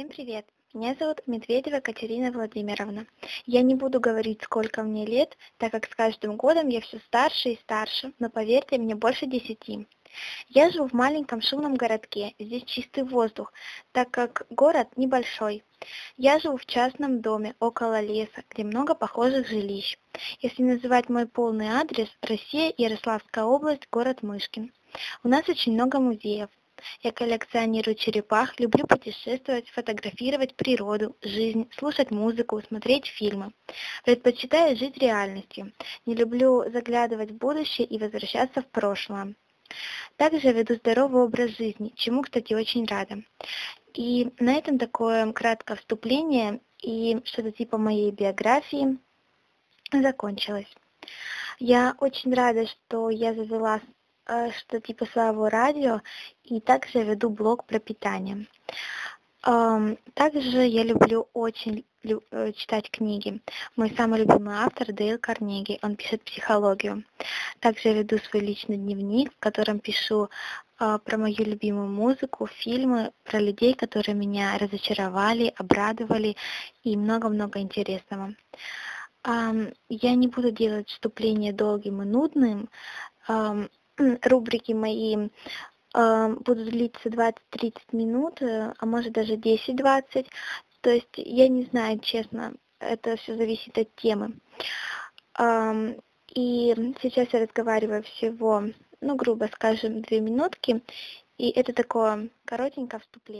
Всем привет! Меня зовут Медведева Катерина Владимировна. Я не буду говорить, сколько мне лет, так как с каждым годом я все старше и старше, но поверьте, мне больше десяти. Я живу в маленьком шумном городке, здесь чистый воздух, так как город небольшой. Я живу в частном доме, около леса, где много похожих жилищ. Если называть мой полный адрес, Россия, Ярославская область, город Мышкин. У нас очень много музеев. Я коллекционирую черепах, люблю путешествовать, фотографировать природу, жизнь, слушать музыку, смотреть фильмы. Предпочитаю жить реальностью. Не люблю заглядывать в будущее и возвращаться в прошлое. Также веду здоровый образ жизни, чему, кстати, очень рада. И на этом такое краткое вступление и что-то типа моей биографии закончилось. Я очень рада, что я завела что типа своего радио, и также веду блог про питание. Также я люблю очень э, читать книги. Мой самый любимый автор Дейл Карнеги, он пишет психологию. Также веду свой личный дневник, в котором пишу э, про мою любимую музыку, фильмы, про людей, которые меня разочаровали, обрадовали и много-много интересного. Я не буду делать вступление долгим и нудным рубрики мои будут длиться 20-30 минут, э, а может даже 10-20. То есть я не знаю, честно, это все зависит от темы. И сейчас я разговариваю всего, ну, грубо скажем, две минутки, и это такое коротенькое вступление.